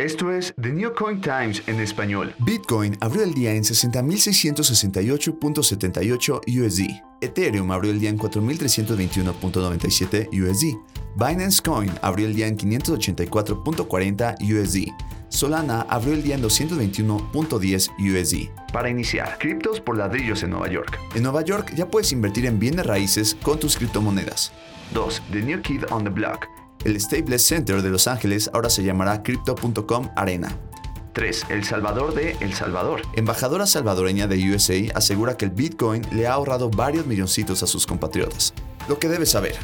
Esto es The New Coin Times en español. Bitcoin abrió el día en 60.668.78 USD. Ethereum abrió el día en 4.321.97 USD. Binance Coin abrió el día en 584.40 USD. Solana abrió el día en 221.10 USD. Para iniciar, criptos por ladrillos en Nueva York. En Nueva York ya puedes invertir en bienes raíces con tus criptomonedas. 2. The New Kid on the Block. El Staples Center de Los Ángeles ahora se llamará Crypto.com Arena. 3. El Salvador de El Salvador. Embajadora salvadoreña de USA asegura que el Bitcoin le ha ahorrado varios milloncitos a sus compatriotas. Lo que debes saber.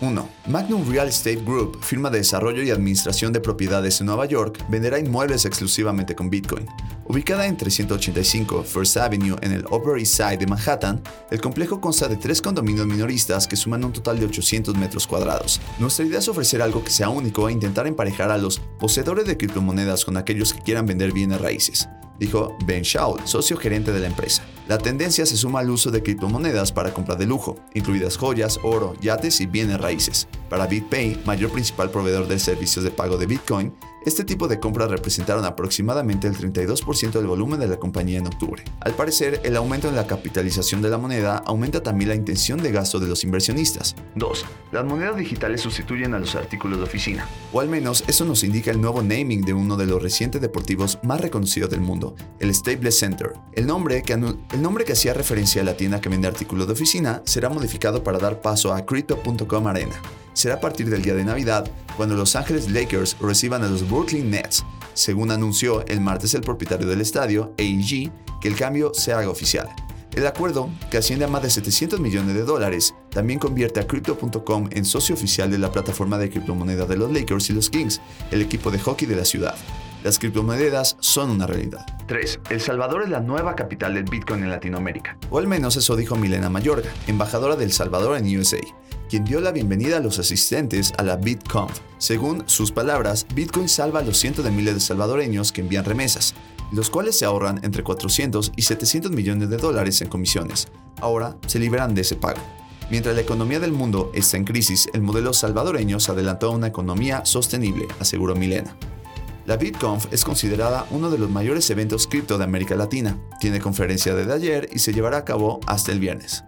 1. Magnum Real Estate Group, firma de desarrollo y administración de propiedades en Nueva York, venderá inmuebles exclusivamente con Bitcoin. Ubicada en 385 First Avenue en el Upper East Side de Manhattan, el complejo consta de tres condominios minoristas que suman un total de 800 metros cuadrados. Nuestra idea es ofrecer algo que sea único e intentar emparejar a los poseedores de criptomonedas con aquellos que quieran vender bienes raíces dijo Ben Shaul, socio gerente de la empresa. La tendencia se suma al uso de criptomonedas para compra de lujo, incluidas joyas, oro, yates y bienes raíces. Para BitPay, mayor principal proveedor de servicios de pago de Bitcoin, este tipo de compras representaron aproximadamente el 32% del volumen de la compañía en octubre. Al parecer, el aumento en la capitalización de la moneda aumenta también la intención de gasto de los inversionistas. 2. Las monedas digitales sustituyen a los artículos de oficina. O al menos eso nos indica el nuevo naming de uno de los recientes deportivos más reconocidos del mundo, el Staples Center. El nombre, que el nombre que hacía referencia a la tienda que vende artículos de oficina será modificado para dar paso a Crypto.com Arena será a partir del día de Navidad, cuando Los Ángeles Lakers reciban a los Brooklyn Nets, según anunció el martes el propietario del estadio, AEG, que el cambio se haga oficial. El acuerdo, que asciende a más de 700 millones de dólares, también convierte a Crypto.com en socio oficial de la plataforma de criptomonedas de los Lakers y los Kings, el equipo de hockey de la ciudad. Las criptomonedas son una realidad. 3. El Salvador es la nueva capital del Bitcoin en Latinoamérica. O al menos eso dijo Milena Mayorga, embajadora del Salvador en USA quien dio la bienvenida a los asistentes a la BitConf. Según sus palabras, Bitcoin salva a los cientos de miles de salvadoreños que envían remesas, los cuales se ahorran entre 400 y 700 millones de dólares en comisiones. Ahora se liberan de ese pago. Mientras la economía del mundo está en crisis, el modelo salvadoreño se adelantó a una economía sostenible, aseguró Milena. La BitConf es considerada uno de los mayores eventos cripto de América Latina. Tiene conferencia desde ayer y se llevará a cabo hasta el viernes.